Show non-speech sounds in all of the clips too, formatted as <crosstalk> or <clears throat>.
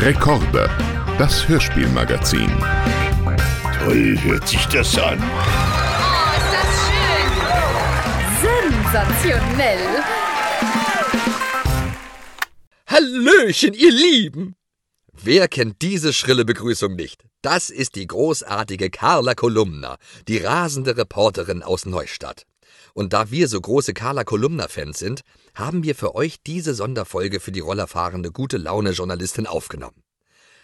Rekorde, das Hörspielmagazin. Toll hört sich das an. Oh, ist das schön! Sensationell! Hallöchen, ihr Lieben! Wer kennt diese schrille Begrüßung nicht? Das ist die großartige Carla Kolumna, die rasende Reporterin aus Neustadt. Und da wir so große Carla Kolumna-Fans sind, haben wir für euch diese Sonderfolge für die rollerfahrende gute Laune Journalistin aufgenommen.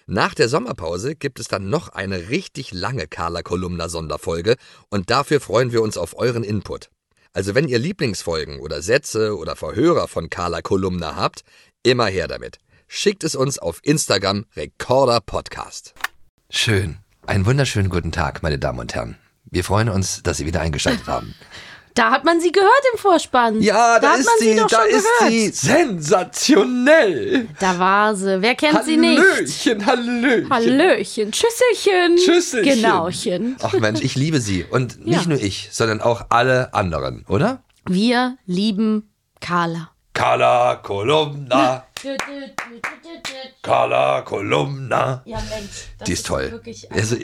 Nach der Sommerpause gibt es dann noch eine richtig lange Carla Kolumna Sonderfolge und dafür freuen wir uns auf euren Input. Also wenn ihr Lieblingsfolgen oder Sätze oder Verhörer von Carla Kolumna habt, immer her damit. Schickt es uns auf Instagram Recorder Podcast. Schön. Einen wunderschönen guten Tag, meine Damen und Herren. Wir freuen uns, dass Sie wieder eingeschaltet haben. <laughs> Da hat man sie gehört im Vorspann. Ja, da, hat ist man sie, doch da ist gehört. sie. Sensationell. Da war sie. Wer kennt sie nicht? Hallöchen, Hallöchen. Hallöchen, Tschüsselchen. Tschüsselchen. Genauchen. Ach Mensch, ich liebe sie. Und <laughs> nicht Ja. nur ich, sondern auch alle anderen, oder? Wir lieben Carla. Carla Kolumna, <laughs> Carla Kolumna. Ja, Mensch. Das Die ist toll. Wirklich Also,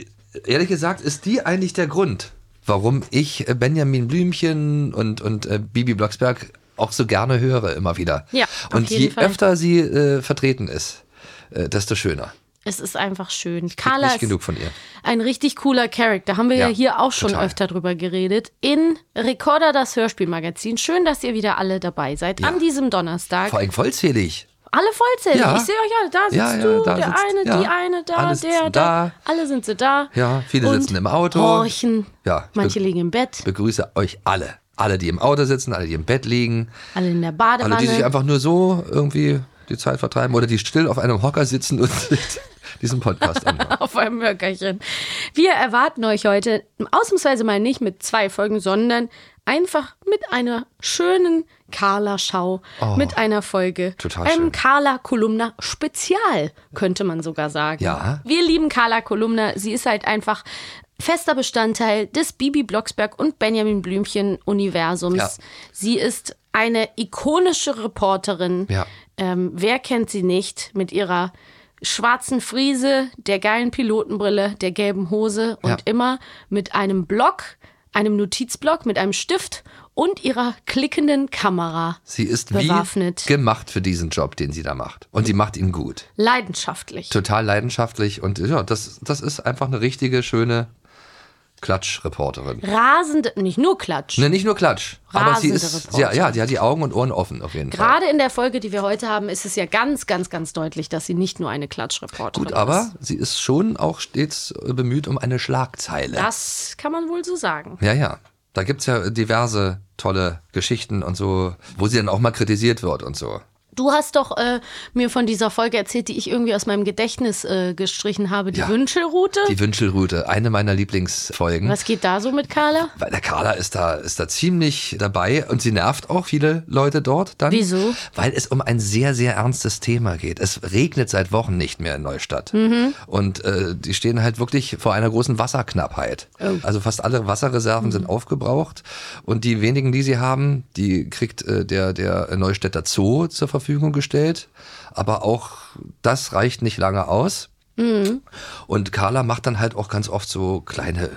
ehrlich gesagt, ist die eigentlich der Grund, warum ich äh, Benjamin Blümchen und, und äh, Bibi Blocksberg auch so gerne höre, immer wieder. Ja, Und je Fall. öfter sie äh, vertreten ist, äh, desto schöner. es ist einfach schön. Krieg Carla nicht ist genug von ihr. ein richtig cooler Charakter. Haben wir ja, Ja, hier auch schon total. öfter drüber geredet. In Recorder, das Hörspielmagazin. Schön, dass ihr wieder alle dabei seid. Ja. An diesem Donnerstag. Vor allem vollzählig. Alle vollzählig. Ja. Ich sehe euch alle. Da sitzt Ja, ja, du, da der sitzt- eine, die eine, da, Alle der, da. Alle sind sie da. Ja, viele Und sitzen im Auto. Horchen. Ja, ich Manche liegen im Bett. Begrüße euch alle. Alle, die im Auto sitzen, alle, die im Bett liegen. Alle in der Badewanne. Alle, die sich einfach nur so irgendwie die Zeit vertreiben oder die still auf einem Hocker sitzen und <laughs> diesen Podcast anhören. <laughs> auf einem Mörkerchen. Wir erwarten euch heute ausnahmsweise mal nicht mit zwei Folgen, sondern einfach mit einer schönen Carla-Schau, mit einer Folge. Oh, total einem schön. Carla-Kolumna Spezial, könnte man sogar sagen. Ja. Wir lieben Carla Kolumna. Sie ist halt einfach fester Bestandteil des Bibi Blocksberg und Benjamin Blümchen Universums. Ja. Sie ist eine ikonische Reporterin. Ja. Ähm, wer kennt sie nicht mit ihrer schwarzen Friese, der geilen Pilotenbrille, der gelben Hose und Ja. immer mit einem Block, einem Notizblock, mit einem Stift und ihrer klickenden Kamera. Sie ist Bewaffnet. wie gemacht für diesen Job, den sie da macht. Und sie macht ihn gut. Leidenschaftlich. Total leidenschaftlich und ja, das, das ist einfach eine richtige, schöne Klatschreporterin. Rasende, nicht nur Klatsch. Ne, nicht nur Klatsch, aber sie Rasende ist, Reporterin. ja, die hat die Augen und Ohren offen auf jeden Fall. Gerade in der Folge, die wir heute haben, ist es ja ganz, ganz, ganz deutlich, dass sie nicht nur eine Klatschreporterin Gut, aber ist. sie ist schon auch stets äh, bemüht um eine Schlagzeile. Das kann man wohl so sagen. Ja, ja. Da gibt's ja diverse tolle Geschichten und so, wo sie dann auch mal kritisiert wird und so. Du hast doch äh, mir von dieser Folge erzählt, die ich irgendwie aus meinem Gedächtnis äh, gestrichen habe, die Ja. Wünschelroute. Die Wünschelroute, eine meiner Lieblingsfolgen. Was geht da so mit Carla? Weil der Carla ist da, ist da ziemlich dabei und sie nervt auch viele Leute dort dann. Wieso? Weil es um ein sehr, sehr ernstes Thema geht. Es regnet seit Wochen nicht mehr in Neustadt. Mhm. Und äh, die stehen halt wirklich vor einer großen Wasserknappheit. Oh. Also fast alle Wasserreserven Mhm. sind aufgebraucht. Und die wenigen, die sie haben, die kriegt äh, der, der Neustädter Zoo zur Verfügung gestellt. Aber auch das reicht nicht lange aus. Mhm. Und Carla macht dann halt auch ganz oft so kleine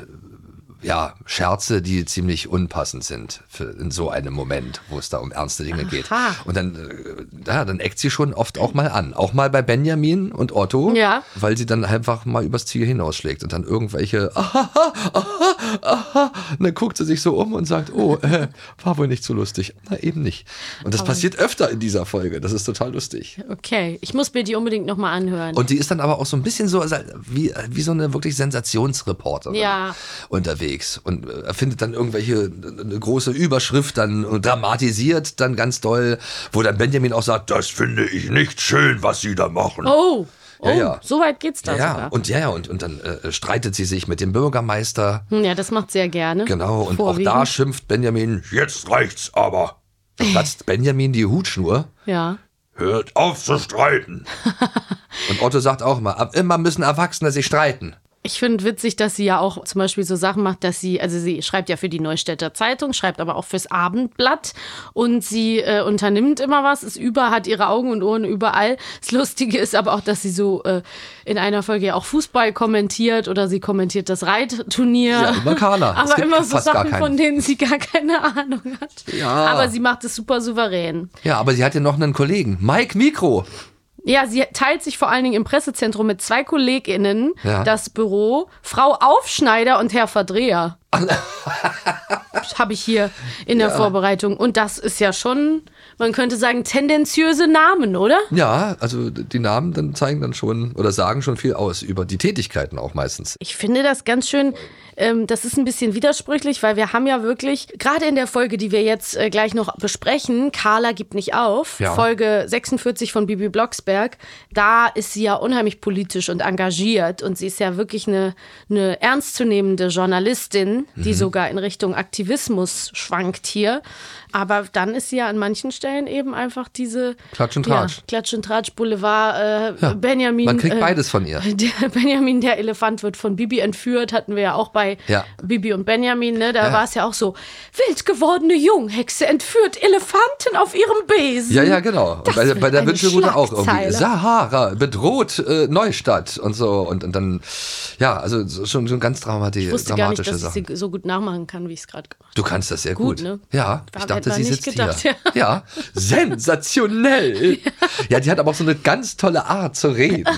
ja, Scherze, die ziemlich unpassend sind für in so einem Moment, wo es da um ernste Dinge geht. Aha. Und dann, äh, ja, dann eckt sie schon oft auch mal an. Auch mal bei Benjamin und Otto, Ja. weil sie dann einfach mal übers Ziel hinausschlägt und dann irgendwelche, <laughs> aha, aha, aha, und dann guckt sie sich so um und sagt, oh, äh, war wohl nicht so lustig. Na, eben nicht. Und das passiert öfter in dieser Folge. Das ist total lustig. Okay, ich muss mir die unbedingt nochmal anhören. Und die ist dann aber auch so ein bisschen so also wie, wie so eine wirklich Sensationsreporterin Ja. unterwegs und äh, erfindet dann irgendwelche eine große Überschrift dann und dramatisiert dann ganz doll, wo dann Benjamin auch sagt, das finde ich nicht schön, was sie da machen. oh, oh, Ja, ja. so weit geht's da ja, sogar. und ja, ja, und, und dann äh, streitet sie sich mit dem Bürgermeister. Hm, ja, das macht sehr gerne. Genau, und auch da schimpft Benjamin, jetzt reicht's aber. Da <laughs> platzt Benjamin die Hutschnur. Ja. Hört auf zu streiten. <laughs> Und Otto sagt auch mal, ab immer müssen Erwachsene sich streiten. Ich finde witzig, dass sie ja auch zum Beispiel so Sachen macht, dass sie, also sie schreibt ja für die Neustädter Zeitung, schreibt aber auch fürs Abendblatt und sie äh, unternimmt immer was, ist über, hat ihre Augen und Ohren überall. Das Lustige ist aber auch, dass sie so äh, in einer Folge ja auch Fußball kommentiert oder sie kommentiert das Reitturnier. Ja, immer Carla. <laughs> Aber immer so Sachen, von denen sie gar keine Ahnung hat. Ja. Aber sie macht es super souverän. Ja, aber sie hat ja noch einen Kollegen, Mike Mikro. Ja, sie teilt sich vor allen Dingen im Pressezentrum mit zwei KollegInnen Ja. das Büro. Frau Aufschneider und Herr Verdreher. <laughs> Habe ich hier in der Vorbereitung. Und das ist ja schon, man könnte sagen, tendenziöse Namen, oder? Ja, also die Namen dann zeigen dann schon oder sagen schon viel aus über die Tätigkeiten auch meistens. Ich finde das ganz schön, ähm, das ist ein bisschen widersprüchlich, weil wir haben ja wirklich, gerade in der Folge, die wir jetzt äh, gleich noch besprechen, Carla gibt nicht auf, Ja. Folge 46 von Bibi Blocksberg, da ist sie ja unheimlich politisch und engagiert und sie ist ja wirklich eine, eine ernstzunehmende Journalistin, die sogar in Richtung Aktivismus schwankt hier. Aber dann ist sie ja an manchen Stellen eben einfach diese Klatsch und Tratsch. Ja, Klatsch und Tratsch Boulevard, äh, Benjamin. Man kriegt äh, beides von ihr. <laughs> der Benjamin, der Elefant, wird von Bibi entführt, hatten wir ja auch bei Ja. Bibi und Benjamin, ne? Da Ja. war es ja auch so, wild gewordene Junghexe entführt Elefanten auf ihrem Besen. Ja, ja, genau. Das bei, bei der Wünschelrute auch irgendwie. Sahara bedroht äh, Neustadt und so. Und, und dann, ja, also so- schon, schon ganz dramati Ich wusste gar nicht, dass Sachen. ich sie so gut nachmachen kann, wie ich es gerade gemacht habe. Du kannst das sehr Gut, gut. ne? Ja, ich Hab- dachte, sie sitzt gedacht, hier. Ja. sensationell. <laughs> ja. die hat aber auch so eine ganz tolle Art zu reden. <laughs>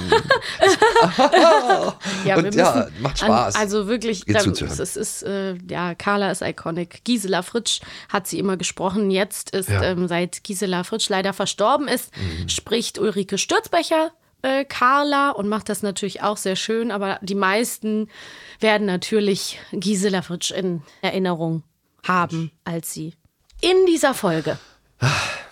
Ja, Und ja, macht Spaß. An, also wirklich, da, zuzuhören. es ist, äh, ja, Carla ist iconic. Gisela Fritsch hat sie immer gesprochen. Jetzt ist, Ja. Mhm. ähm, seit Gisela Fritsch leider verstorben ist, spricht Ulrike Stürzbecher äh, Carla und macht das natürlich auch sehr schön. Aber die meisten werden natürlich Gisela Fritsch in Erinnerung haben als sie. In dieser Folge.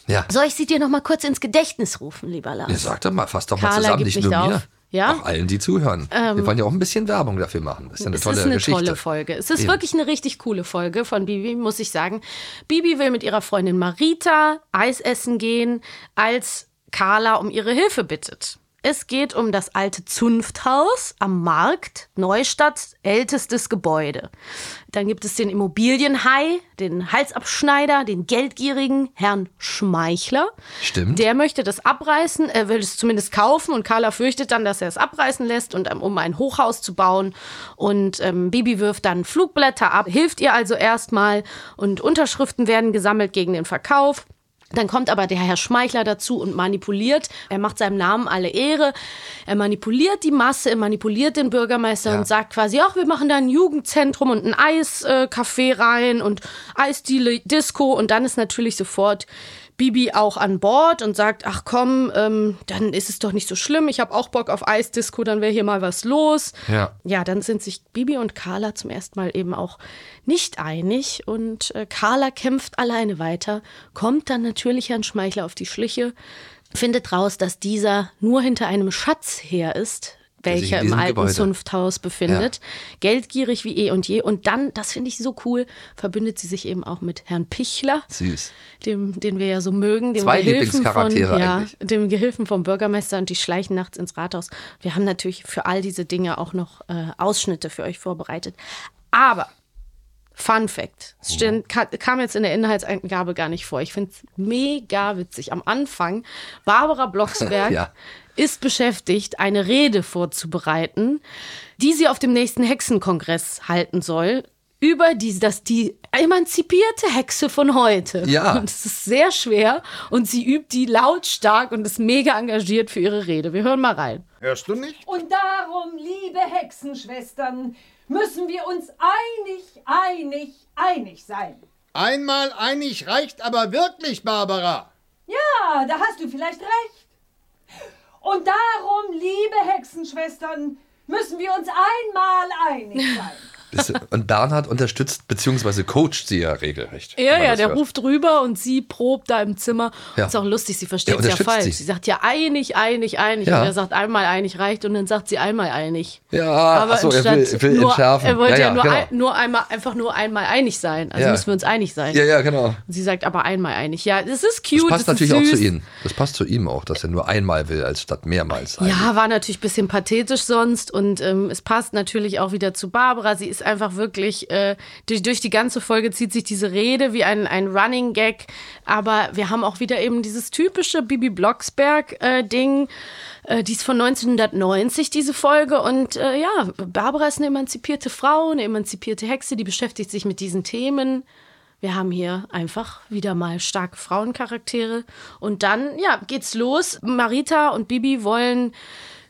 ja. Soll ich sie dir noch mal kurz ins Gedächtnis rufen, lieber Lars? Ja, sag doch mal, fass doch mal Carla zusammen, nicht nur auf. mir. Ja? Ähm, Auch allen, die zuhören. Wir wollen ja auch ein bisschen Werbung dafür machen. Das ist ja eine es tolle ist eine Geschichte. tolle Folge. Es ist Eben. wirklich eine richtig coole Folge von Bibi, muss ich sagen. Bibi will mit ihrer Freundin Marita Eis essen gehen, als Carla um ihre Hilfe bittet. Es geht um das alte Zunfthaus am Markt, Neustadt, ältestes Gebäude. Dann gibt es den Immobilienhai, den Halsabschneider, den geldgierigen Herrn Schmeichler. Stimmt. Der möchte das abreißen, er will es zumindest kaufen und Carla fürchtet dann, dass er es abreißen lässt, und, ähm, um ein Hochhaus zu bauen. Und ähm, Bibi wirft dann Flugblätter ab, hilft ihr also erstmal und Unterschriften werden gesammelt gegen den Verkauf. Dann kommt aber der Herr Schmeichler dazu und manipuliert. Er macht seinem Namen alle Ehre. Er manipuliert die Masse, er manipuliert den Bürgermeister Ja. und sagt quasi, ach, wir machen da ein Jugendzentrum und ein Eiscafé rein und Eisdiele, Disco. Und dann ist natürlich sofort Bibi auch an Bord und sagt, ach komm, ähm, dann ist es doch nicht so schlimm. Ich habe auch Bock auf Eisdisco, dann wäre hier mal was los. Ja. Ja, dann sind sich Bibi und Carla zum ersten Mal eben auch nicht einig und äh, Carla kämpft alleine weiter, kommt dann natürlich Herrn Schmeichler auf die Schliche, findet raus, dass dieser nur hinter einem Schatz her ist, welcher im alten Gebäude- Zunfthaus befindet. Geldgierig wie eh und je. Und dann, das finde ich so cool, verbündet sie sich eben auch mit Herrn Pichler Süß. dem, den wir ja so mögen, dem Zwei Gehilfen von, ja, dem Gehilfen vom Bürgermeister und die schleichen nachts ins Rathaus. Wir haben natürlich für all diese Dinge auch noch äh, Ausschnitte für euch vorbereitet. Aber Fun Fact, es stand- ka- kam jetzt in der Inhaltsangabe gar nicht vor. Ich finde es mega witzig. Am Anfang, Barbara Blocksberg <laughs> Ja. Ist beschäftigt, eine Rede vorzubereiten, die sie auf dem nächsten Hexenkongress halten soll. Über die, dass die emanzipierte Hexe von heute. Ja. Und es ist sehr schwer und sie übt die lautstark und ist mega engagiert für ihre Rede. Wir hören mal rein. Hörst du nicht? Und darum, liebe Hexenschwestern, müssen wir uns einig, einig, einig sein. Einmal einig reicht aber wirklich, Barbara. Ja, da hast du vielleicht recht. Und darum, liebe Hexenschwestern, müssen wir uns einmal einig sein. <laughs> Und Bernhard unterstützt bzw. coacht sie ja regelrecht. Ja, ja, der hört. ruft rüber und sie probt da im Zimmer. Ja. Ist auch lustig, sie versteht es ja falsch. sie. Sie sagt ja einig, einig, einig. Ja. Und er sagt einmal einig reicht und dann sagt sie einmal einig. Ja, Aber achso, er will, will nur, entschärfen. Er wollte ja, ja, nur, genau. ein, nur einmal, einfach nur einmal einig sein. Also Ja. müssen wir uns einig sein. ja, ja, genau. Und sie sagt aber einmal einig. Ja, das ist cute. Das passt das natürlich auch zu ihm. Das passt zu ihm auch, dass er nur einmal will, als statt mehrmals. Ja, war natürlich ein bisschen pathetisch sonst und ähm, es passt natürlich auch wieder zu Barbara. Sie ist einfach wirklich, äh, durch, durch die ganze Folge zieht sich diese Rede wie ein, ein Running Gag, aber wir haben auch wieder eben dieses typische Bibi Blocksberg-Ding. Äh, die ist von 1990, diese Folge. Und äh, ja, Barbara ist eine emanzipierte Frau, eine emanzipierte Hexe, die beschäftigt sich mit diesen Themen. Wir haben hier einfach wieder mal starke Frauencharaktere. Und dann, ja, geht's los. Marita und Bibi wollen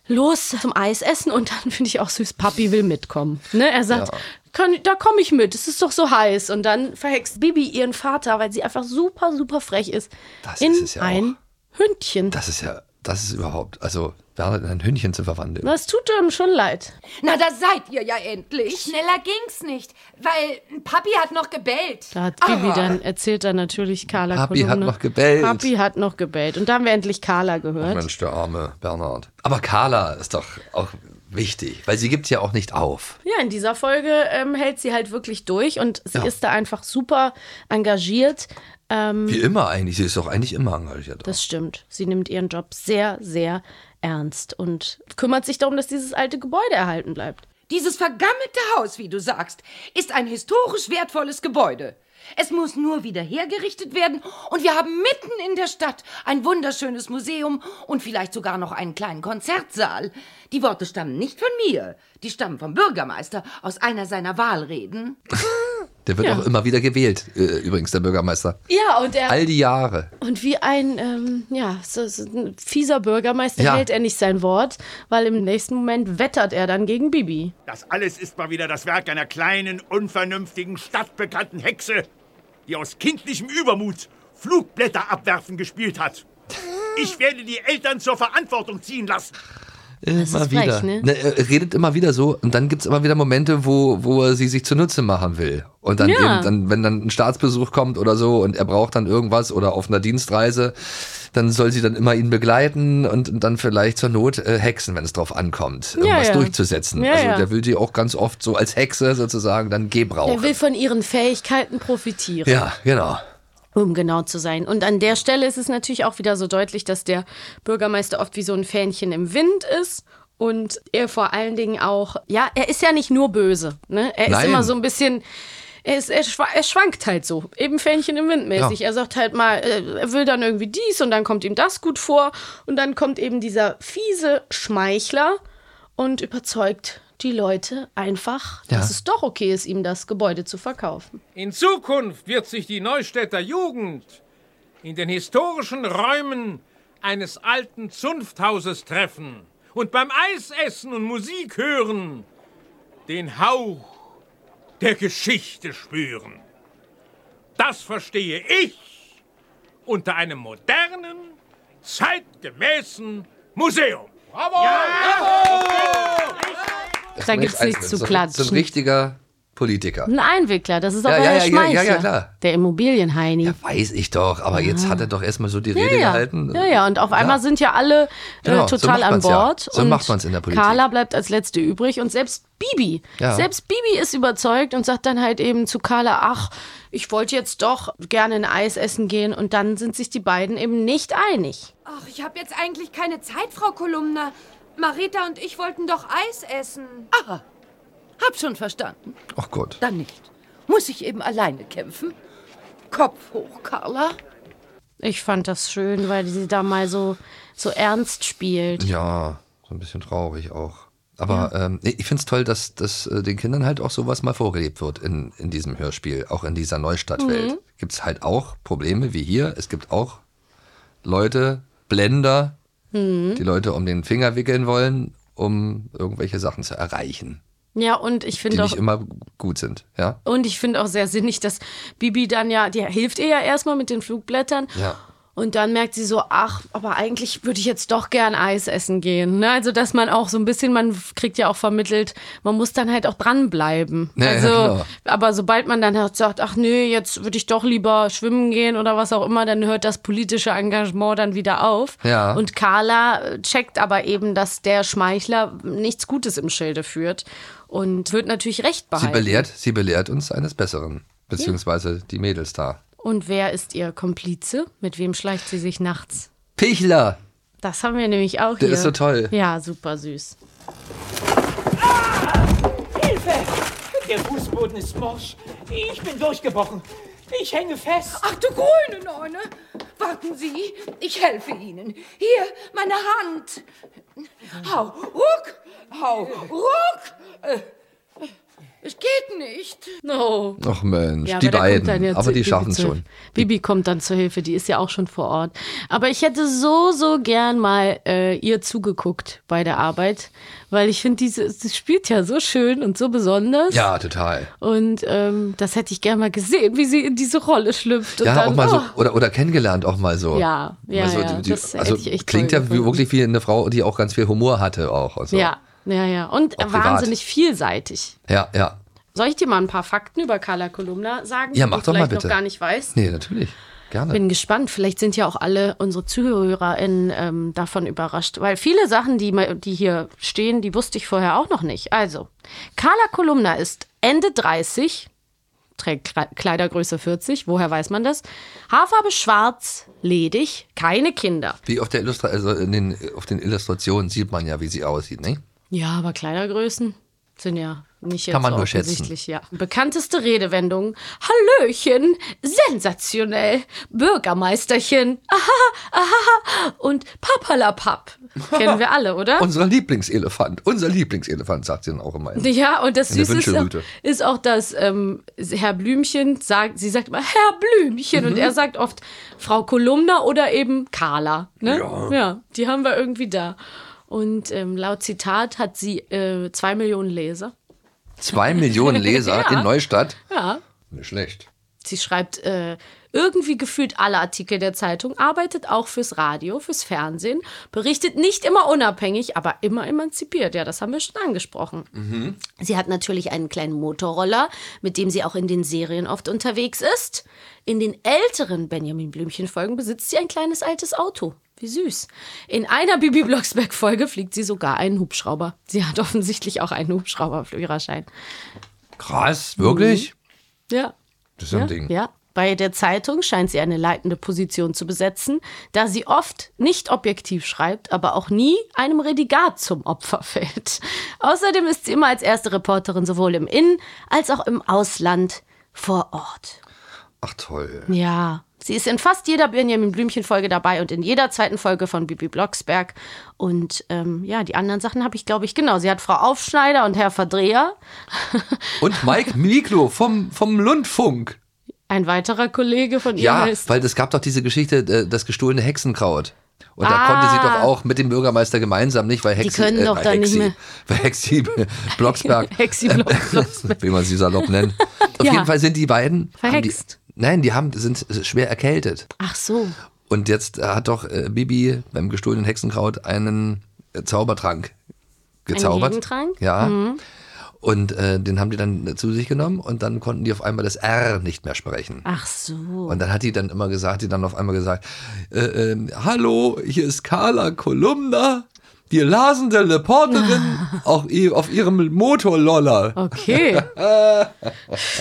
los zum Eis essen und dann finde ich auch süß, Papi will mitkommen. Ne? Er sagt, kann, da komme ich mit, es ist doch so heiß. Und dann verhext Bibi ihren Vater, weil sie einfach super, super frech ist, Das in ist ja ein Hündchen. Das ist ja, das ist überhaupt, also Bernhard in ein Hündchen zu verwandeln. Das tut ihm schon leid. Na, da seid ihr ja endlich. Schneller ging's nicht, weil Papi hat noch gebellt. Da hat Bibi dann, erzählt dann natürlich Carla Papi hat Kolumne. noch gebellt. Papi hat noch gebellt. Und da haben wir endlich Carla gehört. Mensch, der arme Bernhard. Aber Carla ist doch auch wichtig, weil sie gibt ja auch nicht auf. Ja, in dieser Folge ähm, hält sie halt wirklich durch und sie Ja. ist da einfach super engagiert. Ähm, Wie immer eigentlich. Sie ist doch eigentlich immer engagiert. das stimmt. Sie nimmt ihren Job sehr, sehr ernst und kümmert sich darum, dass dieses alte Gebäude erhalten bleibt. Dieses vergammelte Haus, wie du sagst, ist ein historisch wertvolles Gebäude. Es muss nur wieder hergerichtet werden und wir haben mitten in der Stadt ein wunderschönes Museum und vielleicht sogar noch einen kleinen Konzertsaal. Die Worte stammen nicht von mir, die stammen vom Bürgermeister aus einer seiner Wahlreden. <laughs> Der wird Ja. auch immer wieder gewählt, äh, übrigens, der Bürgermeister. Ja, und er All die Jahre. und wie ein ähm, ja so, so ein fieser Bürgermeister Ja. hält er nicht sein Wort, weil im nächsten Moment wettert er dann gegen Bibi. Das alles ist mal wieder das Werk einer kleinen, unvernünftigen, stadtbekannten Hexe, die aus kindlichem Übermut Flugblätter abwerfen gespielt hat. Ich werde die Eltern zur Verantwortung ziehen lassen. Immer ist frech, wieder. ne? er redet immer wieder so und dann gibt es immer wieder Momente, wo, wo er sie sich zunutze machen will. Und dann Ja. eben, dann, wenn dann ein Staatsbesuch kommt oder so und er braucht dann irgendwas oder auf einer Dienstreise, dann soll sie dann immer ihn begleiten und, und dann vielleicht zur Not äh, hexen, wenn es drauf ankommt, irgendwas ja. durchzusetzen. Ja, also der will sie auch ganz oft so als Hexe sozusagen dann gebrauchen. Er will von ihren Fähigkeiten profitieren. ja, genau. Um genau zu sein. Und an der Stelle ist es natürlich auch wieder so deutlich, dass der Bürgermeister oft wie so ein Fähnchen im Wind ist. Und er vor allen Dingen auch, ja, er ist ja nicht nur böse. Ne? Er ist Nein. immer so ein bisschen, er, ist, er, schwa- er schwankt halt so, eben Fähnchen im Wind mäßig. Ja. Er sagt halt mal, äh, er will dann irgendwie dies und dann kommt ihm das gut vor. Und dann kommt eben dieser fiese Schmeichler und überzeugt die Leute einfach, Ja. dass es doch okay ist, ihm das Gebäude zu verkaufen. In Zukunft wird sich die Neustädter Jugend in den historischen Räumen eines alten Zunfthauses treffen und beim Eisessen und Musik hören den Hauch der Geschichte spüren. Das verstehe ich unter einem modernen, zeitgemäßen Museum. Da gibt's nichts zu So ein klatschen. richtiger Politiker. Ein Einwickler, das ist auch Ja, der ja, Herr ja, ja, Schmeichler. ja, klar. Der Immobilienheini. Ja, weiß ich doch, aber jetzt hat er doch erstmal so die Ja, Rede ja. gehalten. ja, ja, und auf einmal sind ja alle Genau, äh, so total macht an ja. Bord. So und macht man's in der Politik. Carla bleibt als Letzte übrig und selbst Bibi, Ja. selbst Bibi ist überzeugt und sagt dann halt eben zu Carla, ach, ich wollte jetzt doch gerne ein Eis essen gehen und dann sind sich die beiden eben nicht einig. Ach, ich habe jetzt eigentlich keine Zeit, Frau Kolumna. Marita und ich wollten doch Eis essen. Aha, hab schon verstanden. Ach Gott. Dann nicht. Muss ich eben alleine kämpfen? Kopf hoch, Carla. Ich fand das schön, weil sie da mal so, so ernst spielt. Ja, so ein bisschen traurig auch. Aber ähm, nee, ich finde es toll, dass, dass äh, den Kindern halt auch sowas mal vorgelebt wird in, in diesem Hörspiel, auch in dieser Neustadtwelt. Mhm. Gibt es halt auch Probleme wie hier. Es gibt auch Leute, Blender, Mhm. die Leute um den Finger wickeln wollen, um irgendwelche Sachen zu erreichen, Ja, und ich die finde auch, nicht immer gut sind. Ja, Und ich finde auch sehr sinnig, dass Bibi dann ja, die hilft ihr ja erstmal mit den Flugblättern. ja. Und dann merkt sie so, ach, aber eigentlich würde ich jetzt doch gern Eis essen gehen. Ne? Also, dass man auch so ein bisschen, man kriegt ja auch vermittelt, man muss dann halt auch dranbleiben. Ja, ja, also, genau. aber sobald man dann halt sagt, ach nee, jetzt würde ich doch lieber schwimmen gehen oder was auch immer, dann hört das politische Engagement dann wieder auf. Ja. Und Carla checkt aber eben, dass der Schmeichler nichts Gutes im Schilde führt und wird natürlich recht Sie behalten. belehrt, sie belehrt uns eines Besseren. Beziehungsweise die Mädels da. Und wer ist ihr Komplize? Mit wem schleicht sie sich nachts? Pichler! Das haben wir nämlich auch Der hier. ist so toll. Ja, super süß. Hilfe! Der Fußboden ist morsch. Ich bin durchgebrochen. Ich hänge fest. Ach du grüne Neune! Warten Sie, ich helfe Ihnen. Hier, meine Hand. Hau, ruck, hau, ruck. Es geht nicht. No. Ach Mensch, Ja, die aber beiden. aber zu- die schaffen es schon. Bibi kommt dann zur Hilfe, die ist ja auch schon vor Ort. Aber ich hätte so, so gern mal äh, ihr zugeguckt bei der Arbeit, weil ich finde, diese, sie spielt ja so schön und so besonders. Ja, total. Und ähm, das hätte ich gern mal gesehen, wie sie in diese Rolle schlüpft. Und Ja, dann, auch mal so, oh, oder, oder kennengelernt auch mal so. Ja, ja, so, ja, die, das also hätte ich echt klingt toll ja wirklich wie eine Frau, die auch ganz viel Humor hatte auch. und so. Ja, ja, ja. Und Auch privat. wahnsinnig vielseitig. Ja, ja. Soll ich dir mal ein paar Fakten über Carla Kolumna sagen, Ja, die mach doch mal vielleicht bitte. noch gar nicht weißt? Nee, natürlich. Gerne. Bin gespannt. Vielleicht sind ja auch alle unsere ZuhörerInnen ähm, davon überrascht. Weil viele Sachen, die, die hier stehen, die wusste ich vorher auch noch nicht. Also, Carla Kolumna ist Ende 30, trägt Kle- Kleidergröße 40. Woher weiß man das? Haarfarbe schwarz, ledig, keine Kinder. Wie auf der Illustra also den, auf den Illustrationen sieht man ja, wie sie aussieht, ne? Ja, aber Kleidergrößen sind ja nicht jetzt Kann man so nur schätzen. ja. Bekannteste Redewendung. Hallöchen, sensationell, Bürgermeisterchen, aha, aha, und Papalapap. <laughs> Kennen wir alle, oder? Unser Lieblingselefant, unser Lieblingselefant, sagt sie dann auch immer. ja, und das In der Süße ist auch, Wünschelrute. ist auch, dass ähm, Herr Blümchen sagt, sie sagt immer Herr Blümchen Mhm. und er sagt oft Frau Kolumna oder eben Carla. Ne? Ja. ja, die haben wir irgendwie da. Und ähm, laut Zitat hat sie äh, zwei Millionen Leser. Zwei Millionen Leser <laughs> Ja. in Neustadt. Ja. Nicht schlecht. Sie schreibt äh, irgendwie gefühlt alle Artikel der Zeitung, arbeitet auch fürs Radio, fürs Fernsehen, berichtet nicht immer unabhängig, aber immer emanzipiert. Ja, das haben wir schon angesprochen. Mhm. Sie hat natürlich einen kleinen Motorroller, mit dem sie auch in den Serien oft unterwegs ist. In den älteren Benjamin Blümchen-Folgen besitzt sie ein kleines altes Auto. Wie süß. In einer Bibi Blocksberg-Folge fliegt sie sogar einen Hubschrauber. Sie hat offensichtlich auch einen Hubschrauberführerschein. Krass, wirklich? Ja. Das ist ein ja, Ding. Ja. Bei der Zeitung scheint sie eine leitende Position zu besetzen, da sie oft nicht objektiv schreibt, aber auch nie einem Redigat zum Opfer <laughs> fällt. Außerdem ist sie immer als erste Reporterin sowohl im In- als auch im Ausland vor Ort. Ach toll. Ja, sie ist in fast jeder Benjamin Blümchen-Folge dabei und in jeder zweiten Folge von Bibi Blocksberg. Und ähm, ja, die anderen Sachen habe ich, glaube ich, genau. Sie hat Frau Aufschneider und Herr Verdreher. <laughs> Und Mike Miklo vom, vom Lundfunk. Ein weiterer Kollege von ihr Ja, heißt weil es gab doch diese Geschichte, äh, das gestohlene Hexenkraut. Und da Ah. konnte sie doch auch mit dem Bürgermeister gemeinsam nicht, weil Hexi, können doch weil Hexi, mehr- <laughs> weil Hexi Blocksberg, <laughs> Hexi Blocksberg. wie man sie salopp nennt. Auf Ja. jeden Fall sind die beiden Verhext. Nein, die haben sind schwer erkältet. Ach so. Und jetzt hat doch äh, Bibi beim gestohlenen Hexenkraut einen äh, Zaubertrank gezaubert. Hedentrank? Ja. Mhm. Und äh, den haben die dann zu sich genommen und dann konnten die auf einmal das R nicht mehr sprechen. Ach so. Und dann hat die dann immer gesagt, die dann auf einmal gesagt, äh, ähm, hallo, hier ist Carla Kolumna, die lasende Reporterin i- auf ihrem Motorloller. Okay. <laughs>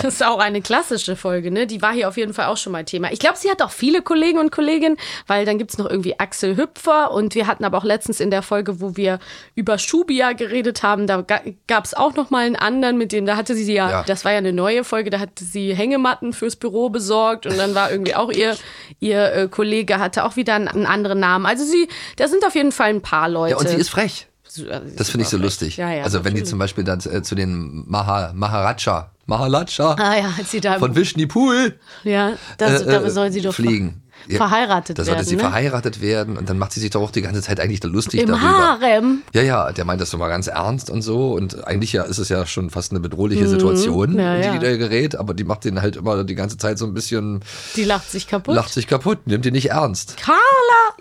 Das ist auch eine klassische Folge, ne? Die war hier auf jeden Fall auch schon mal Thema. Ich glaube, sie hat auch viele Kollegen und Kolleginnen, weil dann gibt's noch irgendwie Axel Hüpfer und wir hatten aber auch letztens in der Folge, wo wir über Schubia geredet haben, da ga, gab's auch noch mal einen anderen, mit dem, da hatte sie ja, Ja. das war ja eine neue Folge, da hatte sie Hängematten fürs Büro besorgt und dann war irgendwie auch ihr, ihr äh, Kollege hatte auch wieder einen, einen anderen Namen. Also sie, da sind auf jeden Fall ein paar Leute. Ja, ist frech. Sie Das finde ich so lustig. Ja, ja, also wenn die zum Beispiel dann äh, zu den Maha, Maharaja, Maharaja Ah ja, von Vishnipur Ja, das, äh, da äh, soll sie doch fliegen. Ja, verheiratet Da werden. sollte sie ne? verheiratet werden und dann macht sie sich doch auch die ganze Zeit eigentlich da lustig Im darüber. Harem. Ja, ja, der meint das doch mal ganz ernst und so. Und eigentlich ja ist es ja schon fast eine bedrohliche Situation, Mhm. Ja, in die ja. der gerät, aber die macht den halt immer die ganze Zeit so ein bisschen, Die lacht sich kaputt. lacht sich kaputt, nimmt ihn nicht ernst. Carla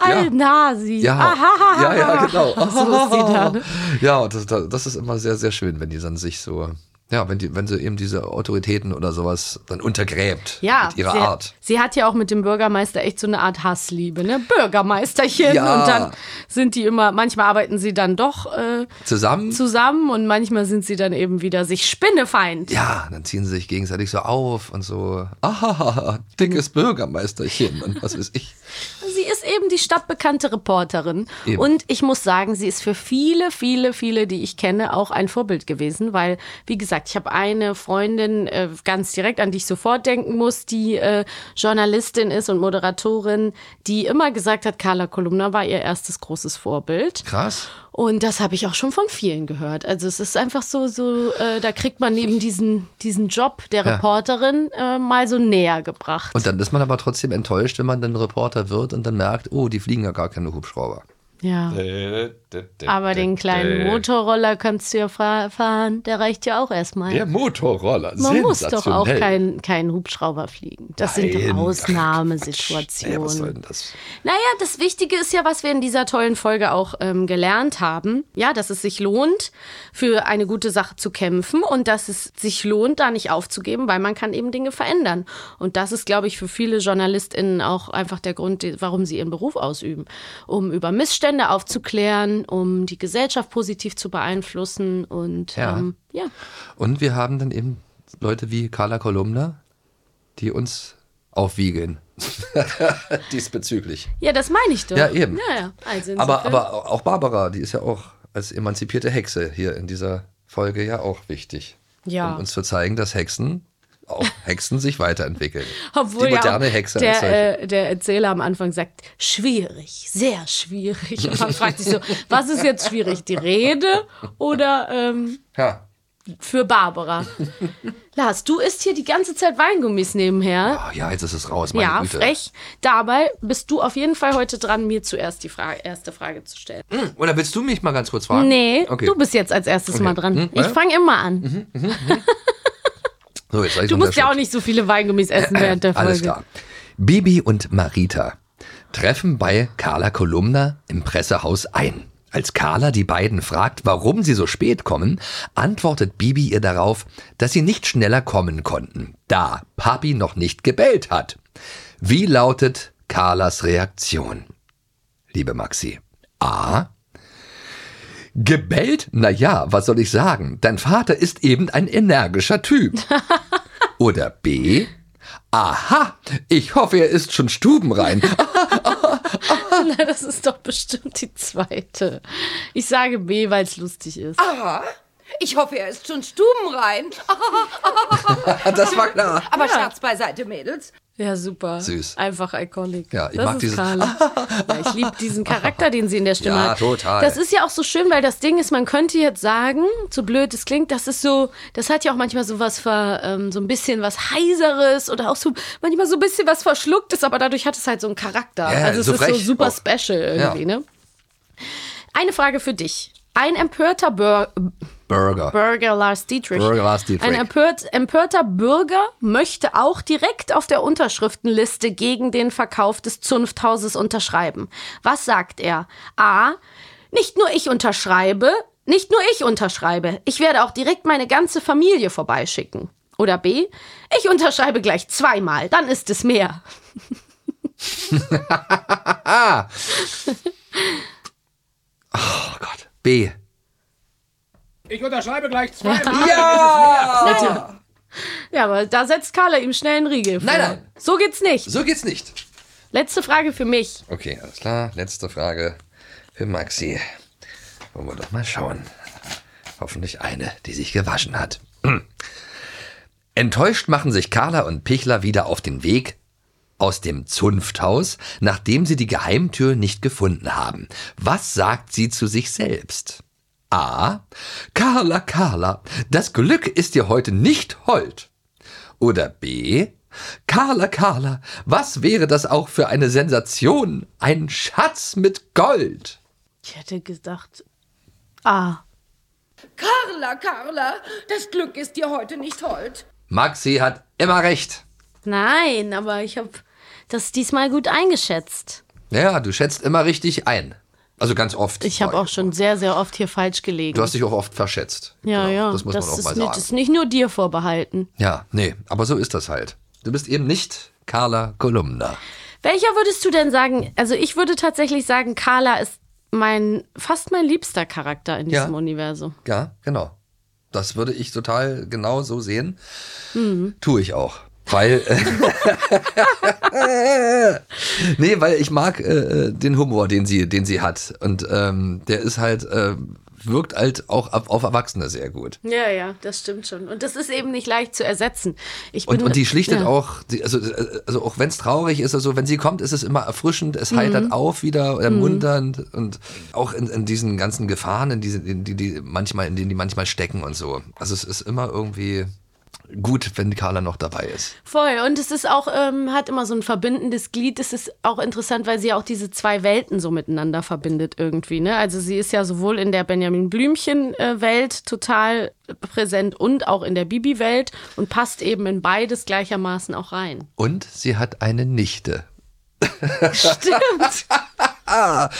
Ja. Al-Nasi. Ja, Ahahaha. ja, ja, genau. So ist sie da. ne? <laughs> Ja, das, das ist immer sehr, sehr schön, wenn die dann sich so, ja, wenn die, wenn sie eben diese Autoritäten oder sowas dann untergräbt Ja, mit ihrer sie, Art. Sie hat ja auch mit dem Bürgermeister echt so eine Art Hassliebe, ne? Bürgermeisterchen. Ja. Und dann sind die immer, manchmal arbeiten sie dann doch äh, Zusammen? zusammen und manchmal sind sie dann eben wieder sich Spinnefeind. Ja, dann ziehen sie sich gegenseitig so auf und so, <laughs> ah, dickes Bürgermeisterchen und was weiß ich. Sie ist eben die stadtbekannte Reporterin. Eben. Und ich muss sagen, sie ist für viele, viele, viele, die ich kenne, auch ein Vorbild gewesen, weil, wie gesagt, ich habe eine Freundin äh, ganz direkt, an die ich sofort denken muss, die äh, Journalistin ist und Moderatorin, die immer gesagt hat, Carla Kolumna war ihr erstes großes Vorbild. Krass. Und das habe ich auch schon von vielen gehört. Also es ist einfach so, so äh, da kriegt man eben diesen, diesen Job der Ja. Reporterin äh, mal so näher gebracht. Und dann ist man aber trotzdem enttäuscht, wenn man dann Reporter wird und dann merkt, oh, die fliegen ja gar keine Hubschrauber. Ja. Aber den kleinen Motorroller kannst du ja fa- fahren, der reicht ja auch erstmal. Der Motorroller, Man muss doch auch keinen kein Hubschrauber fliegen. Das sind Nein. Ach, Ausnahmesituationen. Ja, was soll denn das? Naja, das Wichtige ist ja, was wir in dieser tollen Folge auch ähm, gelernt haben. Ja, dass es sich lohnt, für eine gute Sache zu kämpfen und dass es sich lohnt, da nicht aufzugeben, weil man kann eben Dinge verändern. Und das ist, glaube ich, für viele JournalistInnen auch einfach der Grund, warum sie ihren Beruf ausüben. Um über Missstände aufzuklären, um die Gesellschaft positiv zu beeinflussen und Ja. Ähm, ja. Und wir haben dann eben Leute wie Carla Kolumna, die uns aufwiegeln. <laughs> Diesbezüglich. Ja, das meine ich doch. Ja, eben. Ja, ja. Also Aber, aber auch Barbara, die ist ja auch als emanzipierte Hexe hier in dieser Folge ja auch wichtig. Ja. Um uns zu zeigen, dass Hexen, auch Hexen sich weiterentwickeln. Obwohl die moderne ja Hexe der, äh, der Erzähler am Anfang sagt, schwierig, sehr schwierig. Und man fragt sich so, was ist jetzt schwierig, die Rede oder ähm, Ja. für Barbara? Lars, du isst hier die ganze Zeit Weingummis nebenher. Oh, ja, jetzt ist es raus, meine ja, Güte. frech. Dabei bist du auf jeden Fall heute dran, mir zuerst die Frage, erste Frage zu stellen. Oder willst du mich mal ganz kurz fragen? Nee, Okay. du bist jetzt als erstes Okay. mal dran. Hm, Ich ja? fange immer an. <laughs> So, jetzt Du musst ja auch nicht so viele Weingummis essen während der Folge. Alles klar. Bibi und Marita treffen bei Carla Kolumna im Pressehaus ein. Als Carla die beiden fragt, warum sie so spät kommen, antwortet Bibi ihr darauf, dass sie nicht schneller kommen konnten, da Papi noch nicht gebellt hat. Wie lautet Carlas Reaktion? Liebe Maxi. A. Gebellt? Na ja, was soll ich sagen? Dein Vater ist eben ein energischer Typ. <laughs> Oder B. Aha, ich hoffe, er ist schon stubenrein. <laughs> <laughs> Na, das ist doch bestimmt die zweite. Ich sage B, weil es lustig ist. Aha. Ich hoffe, er ist schon stubenrein. das war klar. Aber Scherz beiseite, Mädels. Ja, super. Süß. Einfach iconic. Ja, ich das mag Carla. <laughs> ja, ich liebe diesen Charakter, den sie in der Stimme Ja, hat. total. Das ist ja auch so schön, weil das Ding ist, man könnte jetzt sagen, so blöd es klingt, das ist so, das hat ja auch manchmal so was ver, ähm, so ein bisschen was Heiseres oder auch so manchmal so ein bisschen was Verschlucktes, aber dadurch hat es halt so einen Charakter. Ja, also es so ist so frech super auch. special irgendwie, Ja. ne? Eine Frage für dich. Ein empörter Bur Burger. Bürger Lars Dietrich. Bürger Lars Dietrich. Ein empört, empörter Bürger möchte auch direkt auf der Unterschriftenliste gegen den Verkauf des Zunfthauses unterschreiben. Was sagt er? A. Nicht nur ich unterschreibe, nicht nur ich unterschreibe. Ich werde auch direkt meine ganze Familie vorbeischicken. Oder B. Ich unterschreibe gleich zweimal, dann ist es mehr. <laughs> Oh Gott. B. Ich unterschreibe gleich zweimal. Ja! Ja, aber da setzt Carla ihm schnell einen Riegel vor. Nein, nein. So geht's nicht. So geht's nicht. Letzte Frage für mich. Okay, alles klar. Letzte Frage für Maxi. Wollen wir doch mal schauen. Hoffentlich eine, die sich gewaschen hat. <clears throat> Enttäuscht machen sich Carla und Pichler wieder auf den Weg aus dem Zunfthaus, nachdem sie die Geheimtür nicht gefunden haben. Was sagt sie zu sich selbst? A. Carla, Carla, das Glück ist dir heute nicht hold. Oder B. Carla, Carla, was wäre das auch für eine Sensation? Ein Schatz mit Gold. Ich hätte gedacht, ah. Carla, Carla, das Glück ist dir heute nicht hold. Maxi hat immer recht. Nein, aber ich habe das diesmal gut eingeschätzt. Ja, du schätzt immer richtig ein. Also ganz oft. Ich habe auch schon sehr, sehr oft hier falsch gelegen. Du hast dich auch oft verschätzt. ja, Genau, ja. Das muss man auch ist mal nicht, sagen. Das ist nicht nur dir vorbehalten. Ja, nee, aber so ist das halt. Du bist eben nicht Carla Kolumna. Welcher würdest du denn sagen? Also ich würde tatsächlich sagen, Carla ist mein fast mein liebster Charakter in diesem Ja. Universum. Ja, genau. Das würde ich total genau so sehen. Mhm. Tue ich auch. Weil. <laughs> nee, weil ich mag äh, den Humor, den sie, den sie hat. Und ähm, der ist halt, äh, wirkt halt auch auf, auf Erwachsene sehr gut. Ja, ja, das stimmt schon. Und das ist eben nicht leicht zu ersetzen. Ich bin, Und, und die schlichtet ja. auch, die, also, äh, also auch wenn es traurig ist, also wenn sie kommt, ist es immer erfrischend, es heitert Mhm. auf wieder, ermunternd und auch in, in diesen ganzen Gefahren, in diesen, in die, die manchmal, in denen die manchmal stecken und so. Also es ist immer irgendwie gut, wenn Carla noch dabei ist. Voll. Und es ist auch, ähm, hat immer so ein verbindendes Glied. Es ist auch interessant, weil sie auch diese zwei Welten so miteinander verbindet irgendwie. Ne? Also sie ist ja sowohl in der Benjamin Blümchen-Welt total präsent und auch in der Bibi-Welt und passt eben in beides gleichermaßen auch rein. Und sie hat eine Nichte. <laughs> Stimmt. <laughs>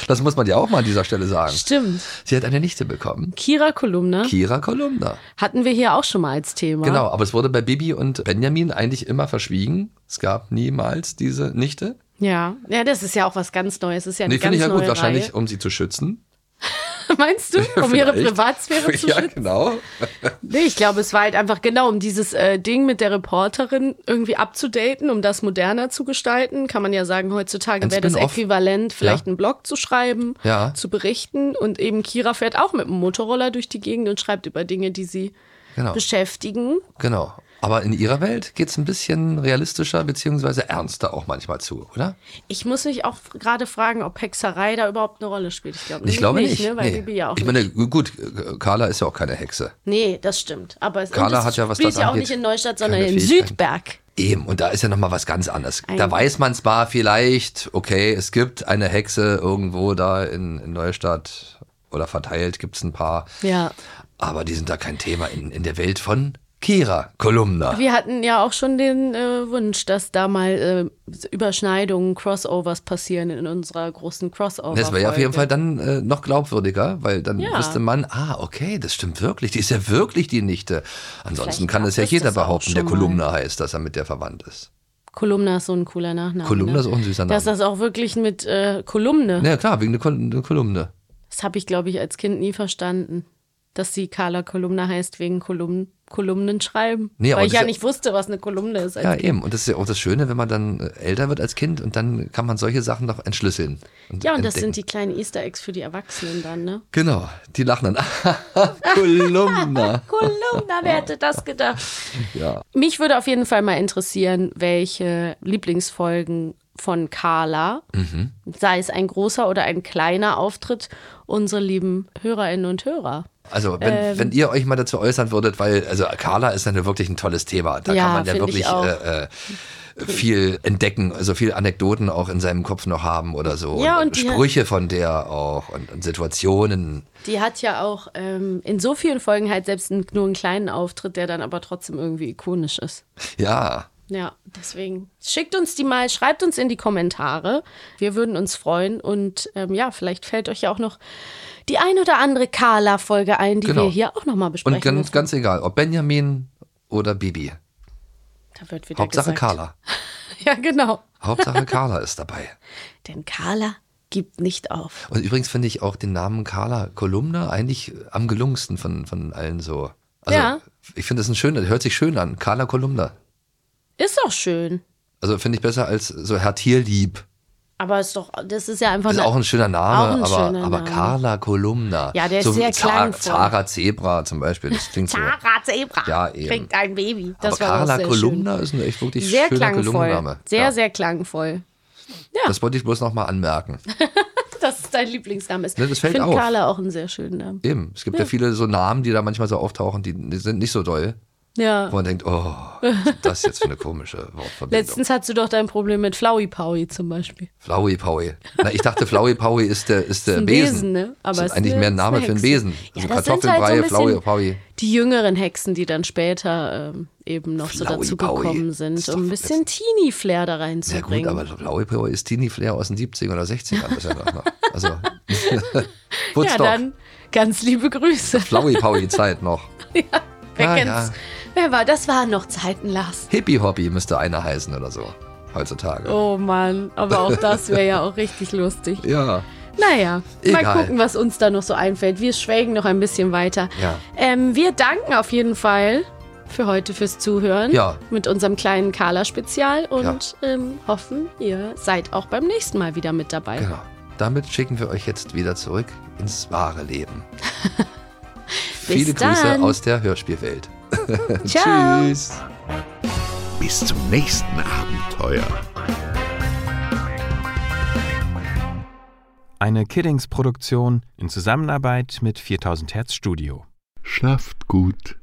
Das muss man ja auch mal an dieser Stelle sagen. Stimmt. Sie hat eine Nichte bekommen. Kira Kolumna Kira Kolumna. hatten wir hier auch schon mal als Thema. Genau, aber es wurde bei Bibi und Benjamin eigentlich immer verschwiegen. Es gab niemals diese Nichte. Ja. ja, das ist ja auch was ganz Neues. Das ist ja eine Nee, finde ich ja gut, neue wahrscheinlich, Reihe. um sie zu schützen. <laughs> Meinst du, um ihre. Privatsphäre zu <laughs> Ja, schützen? genau. Nee, ich glaube, es war halt einfach genau, um dieses äh, Ding mit der Reporterin irgendwie abzudaten, um das moderner zu gestalten. Kann man ja sagen, heutzutage wäre das Spin-off. Äquivalent, vielleicht Ja. einen Blog zu schreiben, Ja. zu berichten. Und eben Kira fährt auch mit dem Motorroller durch die Gegend und schreibt über Dinge, die sie Genau. beschäftigen. Genau. Aber in ihrer Welt geht es ein bisschen realistischer beziehungsweise ernster auch manchmal zu, oder? Ich muss mich auch gerade fragen, ob Hexerei da überhaupt eine Rolle spielt. Ich glaube Ich glaube nicht. ne? Weil nee. Bibi ja auch ich nicht. meine, gut, Carla ist ja auch keine Hexe. Nee, das stimmt. Aber es, Carla hat ja, was spielt das ja auch nicht in Neustadt, sondern Fähigkeiten. Südberg. Eben, und da ist ja nochmal was ganz anderes. Ein- da weiß man zwar vielleicht, okay, es gibt eine Hexe irgendwo da in, in Neustadt oder verteilt gibt es ein paar, Ja. aber die sind da kein Thema in, in der Welt von Kira Kolumna. Wir hatten ja auch schon den äh, Wunsch, dass da mal äh, Überschneidungen, Crossovers passieren in unserer großen crossover Das wäre ja auf jeden Fall dann äh, noch glaubwürdiger, weil dann Ja. wüsste man, ah, okay, das stimmt wirklich, die ist ja wirklich die Nichte. Ansonsten Vielleicht kann es ja jeder behaupten, der. Kolumna heißt, dass er mit der verwandt ist. Kolumna ist so ein cooler Nachname. Kolumna ne? ist auch ein süßer Name. Dass das auch wirklich mit äh, Kolumne. Ja klar, wegen der Kolumne. Das habe ich, glaube ich, als Kind nie verstanden. Dass sie Carla Kolumna heißt wegen Kolumnen, Kolumnen schreiben. Nee, Weil ich das ja nicht wusste, was eine Kolumne ist. Ja, kind. eben. Und das ist ja auch das Schöne, wenn man dann äh, älter wird als Kind und dann kann man solche Sachen noch entschlüsseln. Ja, und das entdecken. sind die kleinen Easter Eggs für die Erwachsenen dann, ne? Genau, die lachen dann. <laughs> Kolumna. <laughs> Kolumna, wer hätte das gedacht? Ja. Mich würde auf jeden Fall mal interessieren, welche Lieblingsfolgen von Carla, Mhm. sei es ein großer oder ein kleiner Auftritt, unsere lieben Hörerinnen und Hörer. Also, wenn, Ähm. wenn ihr euch mal dazu äußern würdet, weil, also Carla ist ja wirklich ein tolles Thema. Da Ja, kann man ja wirklich äh, äh, viel entdecken, also viel Anekdoten auch in seinem Kopf noch haben oder so. Ja, und, und Sprüche von der auch und, und Situationen. Die hat ja auch ähm, in so vielen Folgen halt selbst nur einen kleinen Auftritt, der dann aber trotzdem irgendwie ikonisch ist. Ja. Ja, deswegen schickt uns die mal, schreibt uns in die Kommentare. Wir würden uns freuen und ähm, ja, vielleicht fällt euch ja auch noch die ein oder andere Carla-Folge ein, die Genau. wir hier auch nochmal besprechen. Und ganz, ganz egal, ob Benjamin oder Bibi. Da wird wieder Hauptsache gesagt. Carla. <laughs> Ja, genau. Hauptsache <laughs> Carla ist dabei. Denn Carla gibt nicht auf. Und übrigens finde ich auch den Namen Carla Kolumna eigentlich am gelungensten von, von allen so. Also, Ja. ich finde das ein schöner, hört sich schön an. Carla Kolumna. Ist doch schön. Also finde ich besser als so Herr Tierlieb. Aber ist doch, das ist ja einfach Ist auch ein schöner Auch Name, ein aber, schöner aber Name. Carla Kolumna. Ja, der ist so sehr klangvoll. Zara Zebra zum Beispiel, das klingt so. Zara Zebra Ja, eben. kriegt ein Baby. Das aber Carla Kolumna schön. ist ein echt wirklich Sehr schöner. Kolumnenname. Sehr, ja, sehr klangvoll. Das wollte ich bloß nochmal anmerken. <laughs> Dass es dein Lieblingsname ist. Ne, das fällt ich finde. Carla auch einen sehr schönen Namen. Eben. Es gibt ja. Ja. viele so Namen, die da manchmal so auftauchen, die, die sind nicht so doll. Ja. Wo man denkt, oh, was ist das jetzt für eine komische Wortverbindung? Letztens hattest du doch dein Problem mit Flowey Powy zum Beispiel. Flowey Powy. Na, ich dachte, Flowey Powy ist der, ist der ein Besen. Besen, ne? Aber das ist ist eigentlich eine- mehr ein ist Name für einen. Besen. Ja, Also das sind halt so Kartoffelbrei, Flowey Powy. Die jüngeren Hexen, die dann später ähm, eben noch so Flowey dazu Powy. gekommen sind, um ein bisschen Teenie-Flair da Ja reinzubringen. gut, aber Flowey Powy ist Teenie Flair aus den 70ern oder 60ern. Das ist ja noch, noch. Also, <laughs> <laughs> ja, dann ganz liebe Grüße. Flowey Powy Zeit noch. <laughs> Wer Ah, kennt's? ja. Wer war? Das waren noch Zeiten, Lars. Hippie Hobby müsste einer heißen oder so. Heutzutage. Oh Mann, aber auch das wäre ja auch richtig lustig. Ja. Naja, mal Egal. gucken, was uns da noch so einfällt. Wir schwelgen noch ein bisschen weiter. Ja. Ähm, wir danken auf jeden Fall für heute fürs Zuhören. Ja. Mit unserem kleinen Carla-Spezial und ähm, hoffen, ihr seid auch beim nächsten Mal wieder mit dabei. Genau. Damit schicken wir euch jetzt wieder zurück ins wahre Leben. <laughs> Bis Viele Grüße dann. aus der Hörspielwelt. <laughs> Ciao. Tschüss. Bis zum nächsten Abenteuer. Eine Kiddings-Produktion in Zusammenarbeit mit 4000 Hertz Studio. Schlaft gut.